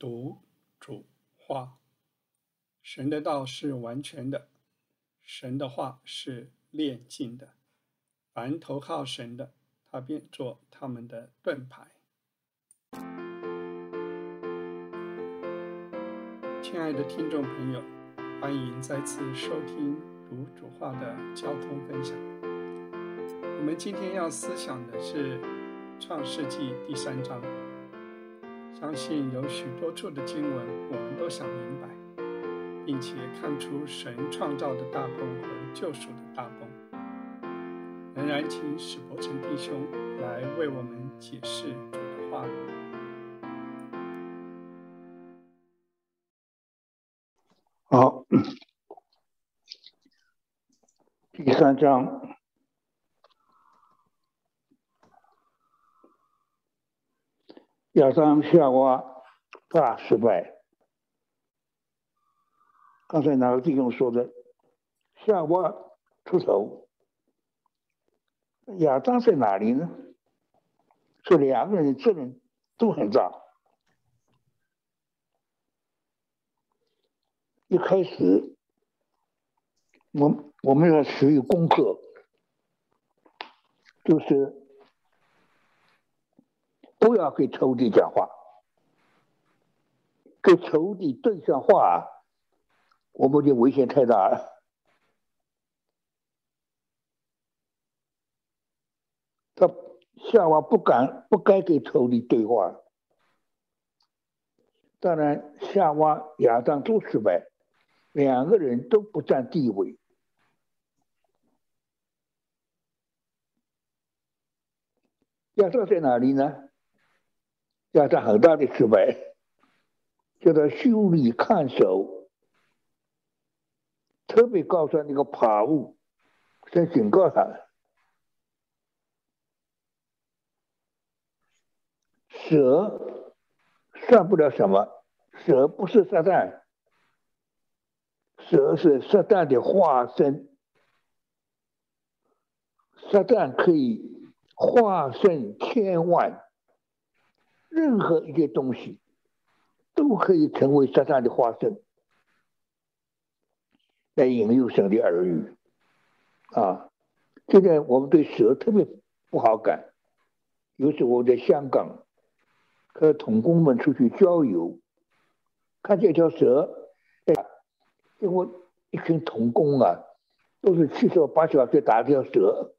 读主话。神的道是完全的，神的话是炼净的。凡投靠神的，他便做他们的盾牌。亲爱的听众朋友，欢迎再次收听读主话的交通分享。我们今天要思想的是《创世纪》第三章。相信有许多处的经文，我们都想明白，并且看出神创造的大功和救赎的大功。仍然，请史伯成弟兄来为我们解释主的话语。好，第三章。亚当夏娃大失败。刚才哪个弟兄说的？夏娃出头，亚当在哪里呢？这两个人的责任都很大。一开始，我我们要学一功课，就是。不要给仇敌讲话，跟仇敌对上话，我们就危险太大了。他夏娃不敢、不该给仇敌对话。当然，夏娃、亚当都失败，两个人都不占地位。亚当在哪里呢？加上很大的失败，叫他修理看守，特别告诉那个爬物，先警告他：蛇算不了什么，蛇不是撒旦，蛇是撒旦的化身，撒旦可以化身千万。任何一些东西都可以成为撒旦的化身，来引诱神的儿女啊！现在我们对蛇特别不好感。有时我在香港和童工们出去郊游，看见一条蛇，哎，结果一群童工啊，都是七手八脚去打这条蛇，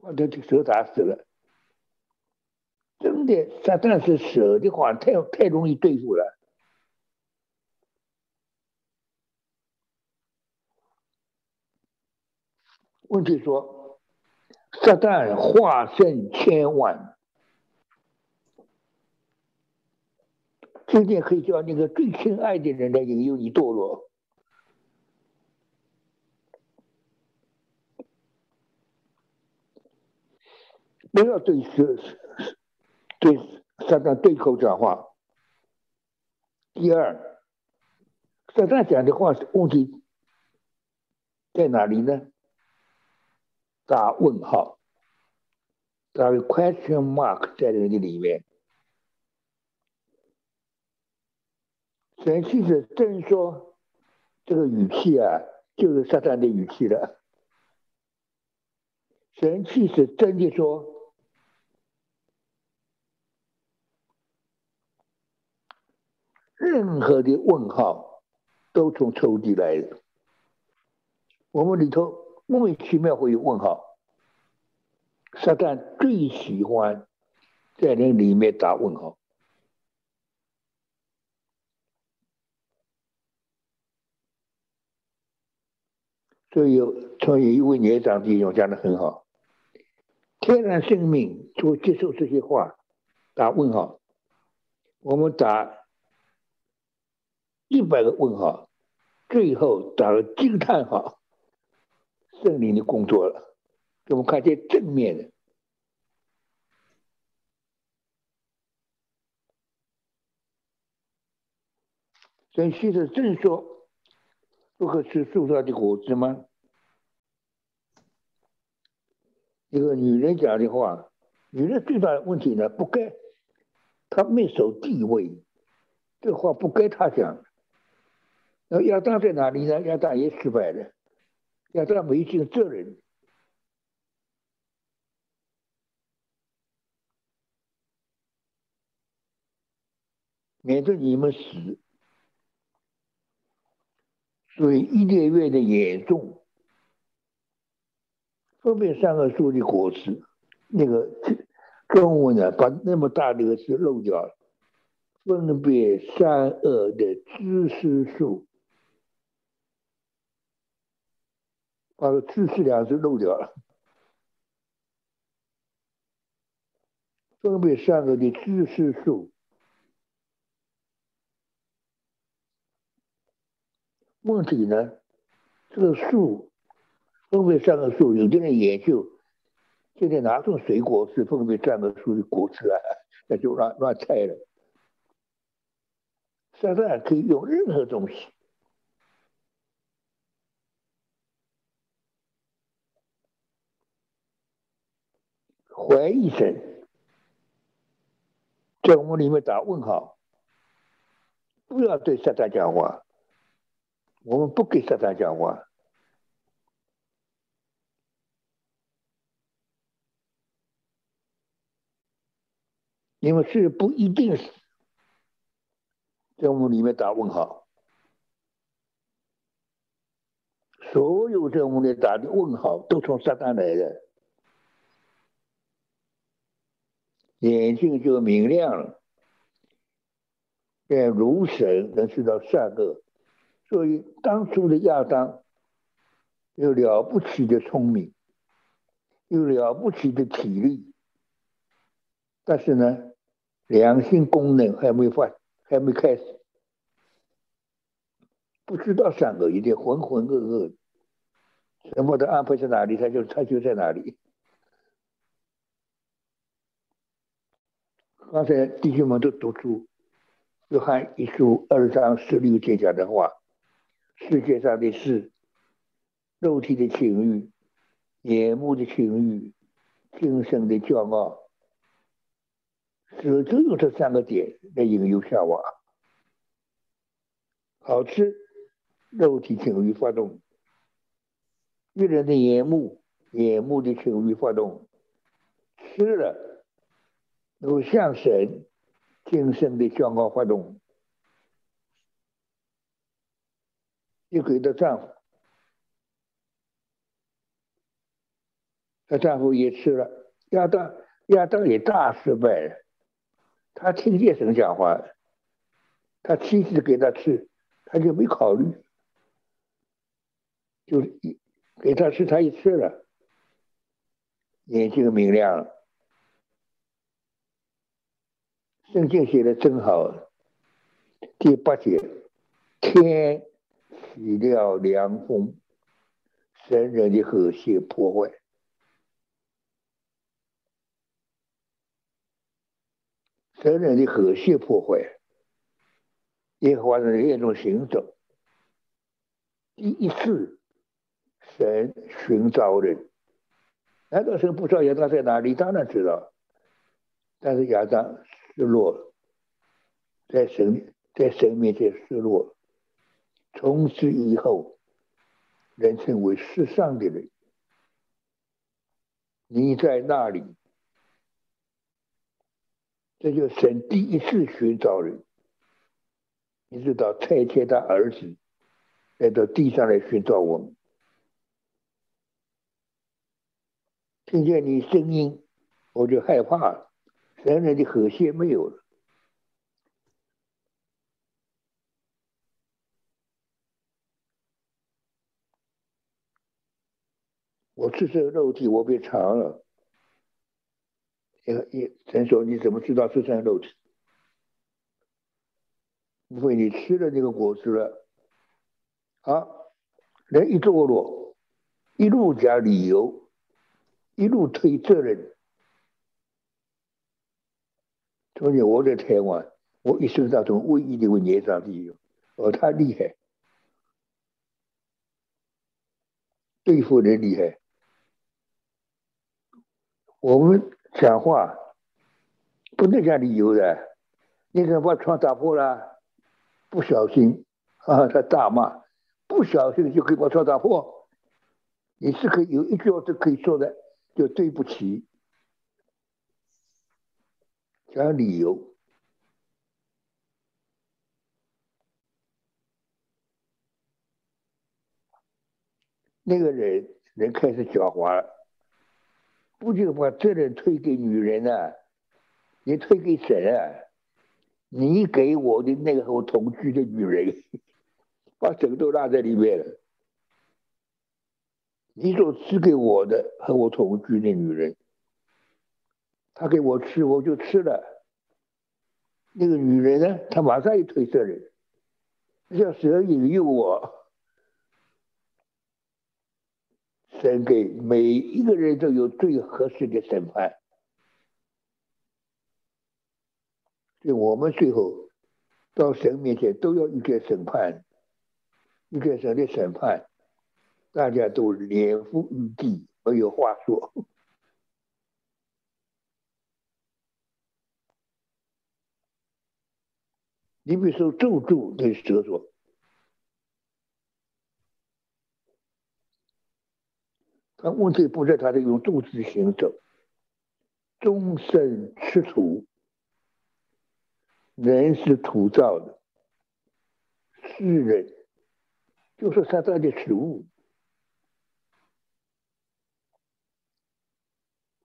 把这条蛇打死了。真的，撒旦是蛇的话，太太容易对付了。问题说，撒旦化身千万，今天可以叫那个最亲爱的人来引诱你堕落，不要对蛇。对，撒旦对口讲话。第二，撒旦讲的话是问题在哪里呢？打问号，打个 question mark 在那个里面。神其实真说这个语气啊，就是撒旦的语气了。神其实真的说。任何的问号都从抽屉来的，我们里头莫名其妙会有问号。撒旦最喜欢在那里面打问号，所以有从一位年长弟兄讲的很好，天然生命就接受这些话，打问号，我们打。一百个问号，最后打了惊叹号，圣灵的工作了，给我们看见正面的。神其实正说，不可吃树上的果子吗？一个女人讲的话，女人最大的问题呢，不该，她没守地位，这话不该她讲。那亚当在哪里呢？亚当也失败了，亚当没尽责任，免得你们死。所以伊甸园的严重，分别三个树的果实，那个动物呢，把那么大的个字漏掉了。分别善恶的知识树，把“知识”两字漏掉了。分别三个的知识树，问题呢？这个树分别三个树，有的人研究，现在哪种水果是分别善恶树的果子啊？那就乱乱猜了。现在可以用任何东西怀疑神，在我们里面打问号，不要对撒旦讲话，我们不给撒旦讲话，你们是不一定是。在我们里面打问号，所有在我们里打的问号都从撒旦来的，眼睛就明亮了，便如神能知道善恶。所以当初的亚当有了不起的聪明，有了不起的体力，但是呢，良心功能还没发。还没开始，不知道三个一定浑浑噩噩，什么的安排在哪里，他就他就在哪里。刚才弟兄们都读出约翰一书二章十六节讲的话：世界上的事，肉体的情欲、眼目的情欲、精神的骄傲。只只有这三个点来引诱夏娃，好吃，肉体情欲发动；一人的眼目，眼目的情欲发动；吃了，有向神，精神的骄傲发动。又给她丈夫，她丈夫也吃了，亚当亚当也大失败了。他听见神讲话，他妻子给他吃，他就没考虑，就一给他吃，他一吃了，眼睛明亮了。圣经写的真好，第八节，天起了凉风，神人的和谐破坏。神人的和谐破坏，耶和华的另一种行走。第一次，神寻找人，难道神不知道亚当在哪里？当然知道，但是亚当失落了，在神在神面前失落了，从此以后，人称为世上的人。你在那里？这就神第一次寻找人，你知道，拆迁他儿子来到地上来寻找我们，听见你声音，我就害怕了，人类的和谐没有了。我赤身肉体，我被藏了。也神说：“你怎么知道是生肉体？因为你吃了那个果子了。啊，人一堕落，一路讲理由，一路推责任。昨天我在台湾，我一生当中唯一的一位年长弟兄，哦，他厉害，对付人厉害。我们。”讲话不能讲理由的，你怎么把窗打破了？不小心啊，他大骂，不小心就可以把车打破。你是可以有一句话是可以说的，就对不起，讲理由。那个人人开始狡猾了，不就把责任推给女人啊？你推给谁啊？你给我的那个和我同居的女人，把整个都拉在里面了。你所赐给我的和我同居的女人，他给我吃，我就吃了。那个女人呢，她马上一推责任，叫蛇引诱我。神给每一个人都有最合适的审判，所以我们最后到神面前都要遇见审判，遇见神的审判，大家都脸伏于地，没有话说。你比如说咒诅对蛇说。他问题不在他的用肚子行走，终身吃土，人是土造的，世人就是撒旦的食物。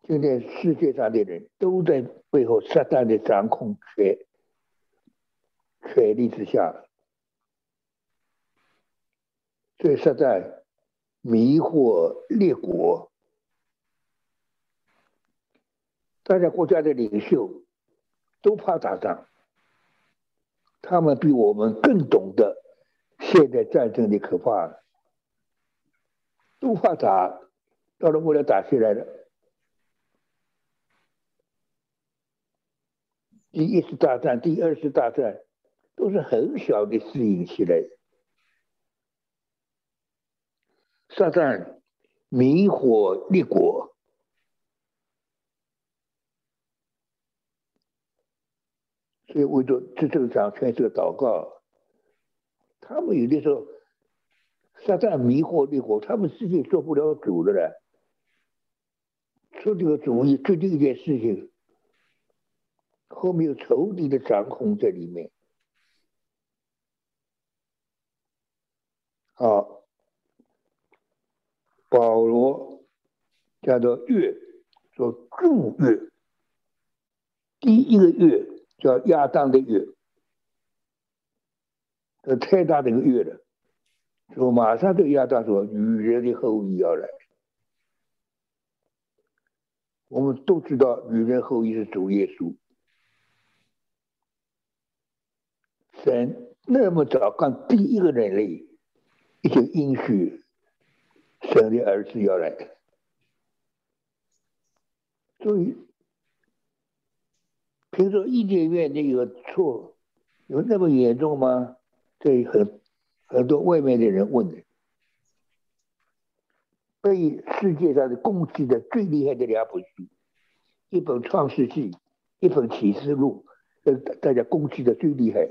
今天世界上的人都在背后撒旦的掌控权权力之下，所以撒旦。迷惑列国，大家国家的领袖都怕打仗，他们比我们更懂得现代战争的可怕，都怕打，到了为了打起来了。第一次大战、第二次大战都是很小的适应起来。撒旦迷惑立国，所以为着这这场全是祷告。他们有的时候，撒旦迷惑立国，他们自己做不了主的了。出这个主意，做这一件事情，后面有仇敌的掌控在里面。好。保罗叫做月，说祝月，第一个月叫亚当的月，这太大的一个月了，说马上对亚当说，女人的后裔要来。我们都知道，女人后裔是主耶稣，神那么早干第一个人类已经应许。生的儿子要来，所以听说伊甸园那个错有那么严重吗？这很很多外面的人问的，被世界上的攻击的最厉害的两本书，一本《创世纪》，一本《启示录》，呃，大家攻击的最厉害。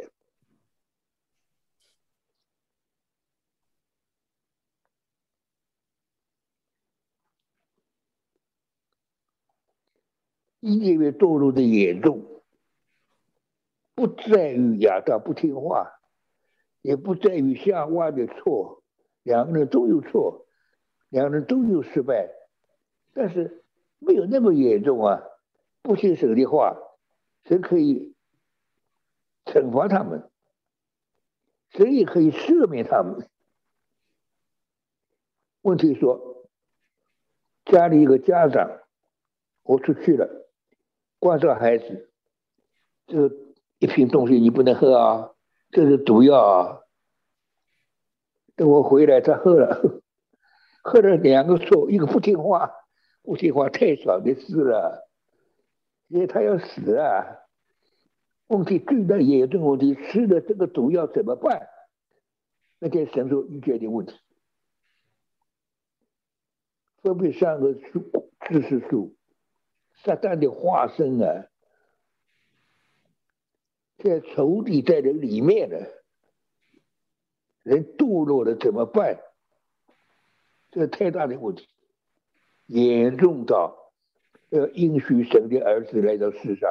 因为堕落的严重，不在于亚当不听话，也不在于夏娃的错，两个人都有错，两个人都有失败，但是没有那么严重啊！不听神的话，神可以惩罚他们，神也可以赦免他们。问题说，家里一个家长，我出去了。关照孩子，这个一瓶东西你不能喝啊，这是毒药啊。等我回来，他喝了，喝了两个错，一个不听话，不听话太少的事了，因为他要死啊。问题最大严重问题，吃了这个毒药怎么办？那天神说遇见的问题，分别三个数知识数。撒旦的化身啊，在仇敌在人里面呢，人堕落了怎么办？这太大的问题，严重到要应许神的儿子来到世上，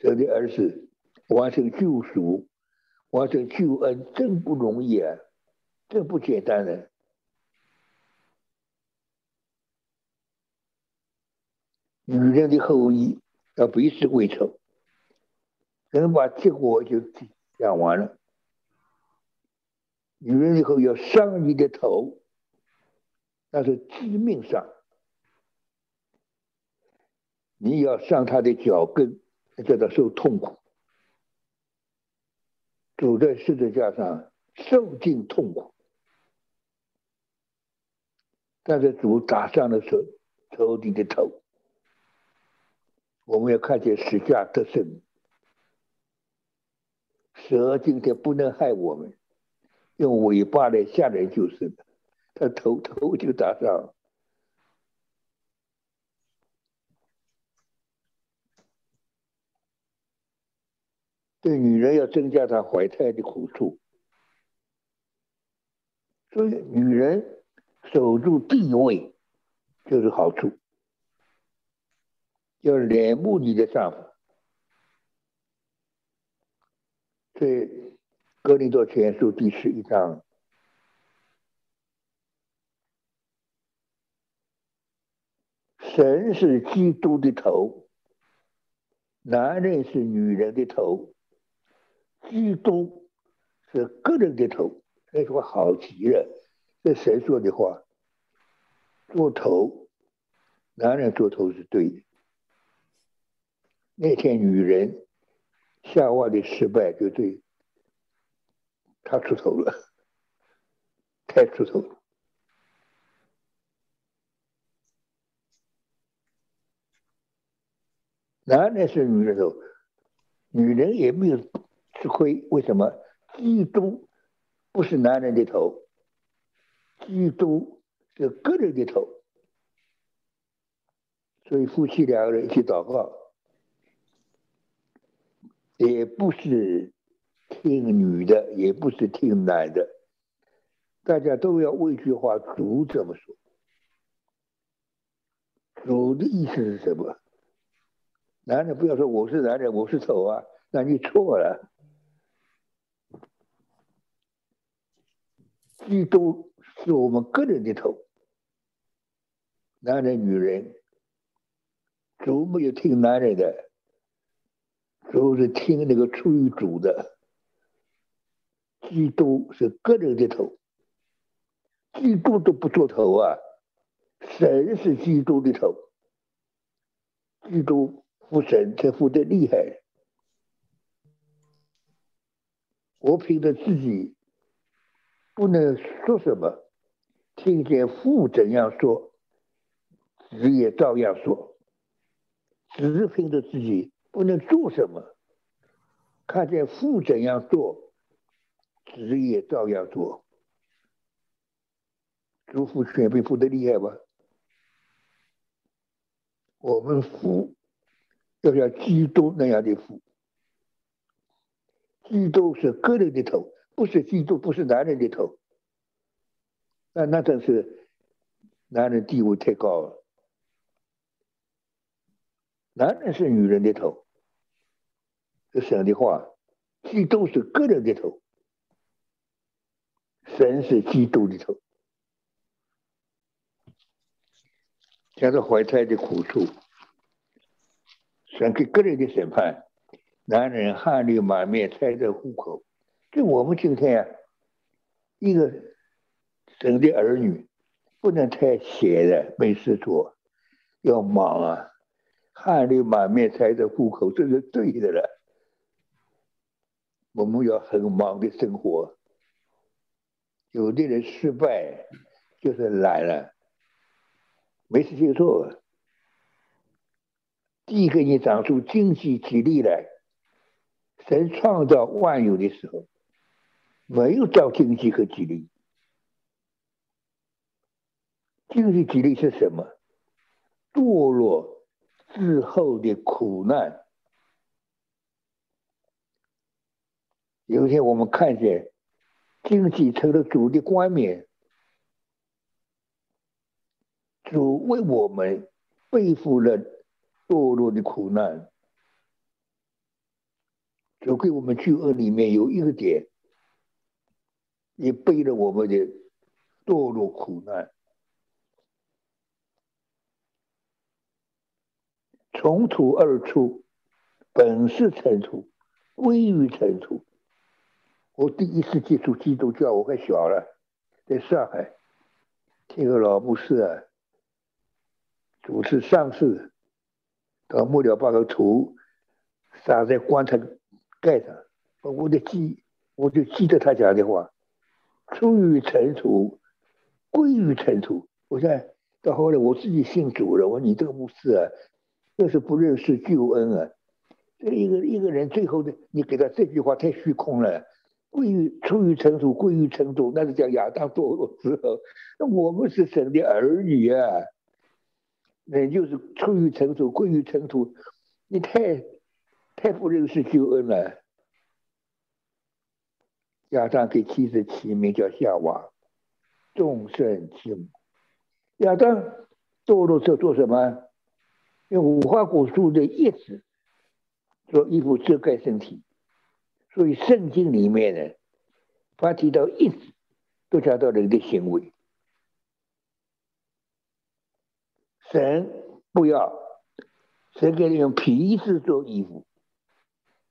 神的儿子完成救赎、完成救恩，真不容易啊，真不简单的。女人的后裔要彼此为仇，能把结果就讲完了。女人以后要伤你的头，那是致命伤。你要伤他的脚跟，叫他受痛苦。主在十字架上受尽痛苦，但是主打伤的时候，仇敌的头。我们要看见十架得胜，蛇今天不能害我们，用尾巴来吓人就是了，他头头就打上。对女人要增加她怀胎的苦处，所以女人守住地位就是好处。要怜慕你的丈夫。在《哥林多前书》第十一章，神是基督的头，男人是女人的头，基督是个人的头。这句话好极了，这神说的话，做头，男人做头是对的。那天女人夏娃的失败就对他出头了，太出头了。男人是女人头，女人也没有吃亏。为什么？基督不是男人的头，基督是个人的头，所以夫妻两个人一起祷告。也不是听女的，也不是听男的，大家都要问一句话：主怎么说？主的意思是什么？男人不要说我是男人，我是头啊，那你错了。基督是我们个人的头，男人、女人，主没有听男人的。都是听那个出于主的，基督是个人的头，基督都不做头啊，神是基督的头，基督服神才服的厉害。我凭着自己不能说什么，听见父怎样说，子也照样说，只是凭着自己。不能做什么，看见父怎样做，子也照样做。主父全被父的厉害吧？我们父要像基督那样的父，基督是个人的头，不是基督，不是男人的头。那那真是男人地位太高了。男人是女人的头，这神的话，基督是个人的头，神是基督的头。讲到怀胎的苦处，神给个人的审判，男人汗流满面猜着户口，就我们今天啊，一个神的儿女，不能太闲的没事做，要忙啊。汗流满面才着户口，这是对的了。我们要很忙的生活。有的人失败就是懒了，没事情做。第一个，你长出经济体力来。神创造万有的时候，没有造经济和体力。经济体力是什么？堕落。日后的苦难，有一天我们看见经济成了主的冠冕，主为我们背负了堕落的苦难，主给我们救恩里面有一个点，也背了我们的堕落苦难，从土而出，本是尘土，归于尘土。我第一次接触基督教，我还小了，在上海听个老牧师啊，主持丧事，到末了把个土撒在棺材盖上，我的记，我就记得他讲的话：出于尘土，归于尘土。我想到后来我自己信主了，我说你这个牧师啊，这是不认识救恩啊！这一个一个人最后的，你给他这句话太虚空了。归于出于尘土，归于尘土，那是叫亚当堕落之后。那我们是神的儿女啊，那就是出于尘土，归于尘土。你太太不认识救恩了。亚当给妻子起名叫夏娃，众生之母。亚当堕落之后做什么？用无花果树的叶子做衣服遮盖身体。所以圣经里面呢，他提到一直都讲到人的行为。神不要，神给你用皮子做衣服，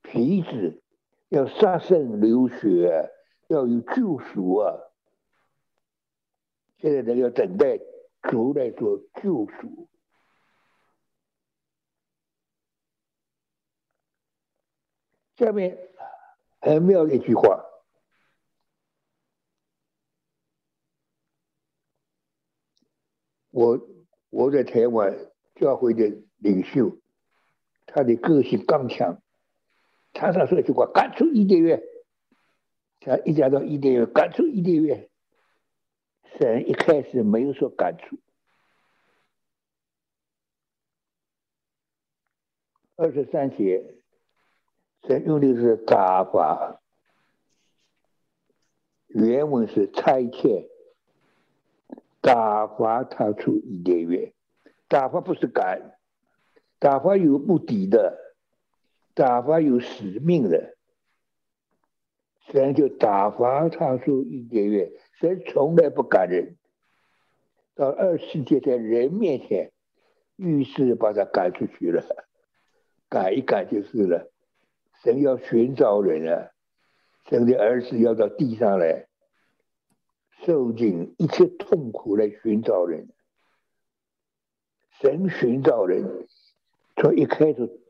皮子要杀生流血，要有救赎啊！现在呢，要等待主来做救赎。下面。很妙的一句话，我我在台湾教会的领袖，他的个性刚强，常常说一句话：“赶出伊甸园。”他一讲到伊甸园，赶出伊甸园，神一开始没有说赶出，二十三节。这用的是打发，原文是差遣，打发他出伊甸园。打发不是赶，打发有目的的，打发有使命的。神就打发他出伊甸园，神从来不赶人，到二世界在人面前，于是把他赶出去了，赶一赶就是了。神要寻找人啊！神的儿子要到地上来，受尽一切痛苦来寻找人。神寻找人，从一开始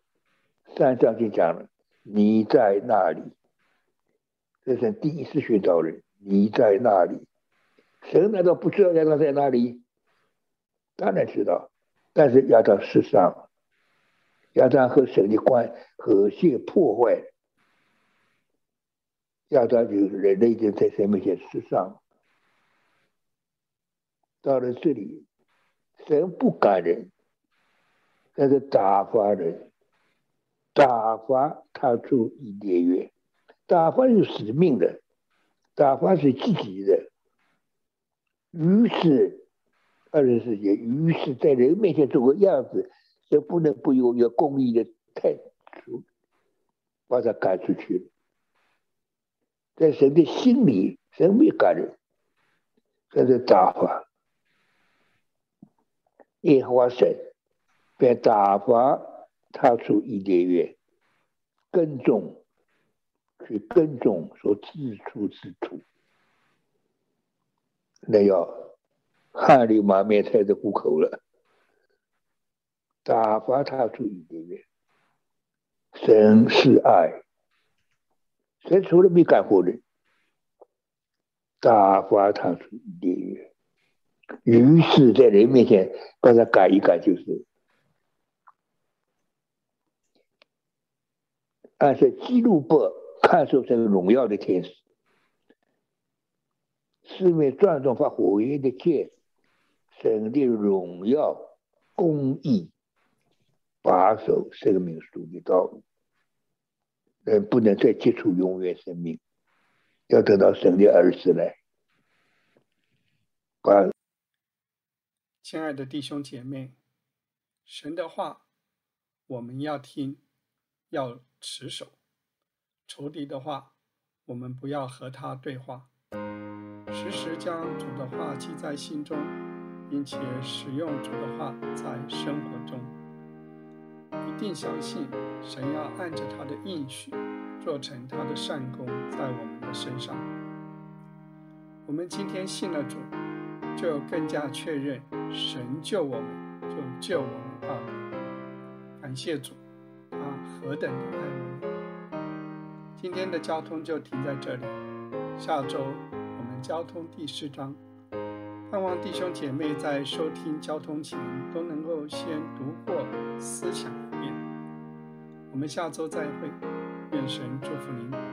山上就讲了：“你在那里？”这是第一次寻找人，你在那里？神难道不知道亚当在哪里？当然知道，但是亚当世上。亚当和神的关和谐破坏，亚当就人类就在神面前失丧。到了这里，神不赶人，但是打发人，打发他出伊甸园，打发有使命的，打发是积极的。于是二十世纪，于是在人面前做个样子。这不能不有有公益的态度，把他赶出去。在神的心里，神没赶人，这是打发。耶和华神便打发他出伊甸园，耕种，去耕种所自出之土，那要汗流满面才得糊口了。打发他出伊甸园，神是爱，神从来没干活人。打发他出伊甸园，于是在人面前把他改一改，就是按照基路伯看守这个荣耀的天使，四面转动发火焰的剑，神的荣耀公义。把守生命树的道路，人不能再接触永远生命。要得到神的儿子来。把亲爱的弟兄姐妹，神的话我们要听，要持守；仇敌的话，我们不要和他对话。时时将主的话记在心中，并且使用主的话在生活中。一定相信神要按着他的应许，做成他的善功在我们的身上。我们今天信了主，就更加确认神救我们，就救我们到底。感谢主，他何等的爱我们！今天的交通就停在这里，下周我们。交通第四章，盼望弟兄姐妹在收听交通前都能够先读过、思想。我们下周再会，愿神祝福您。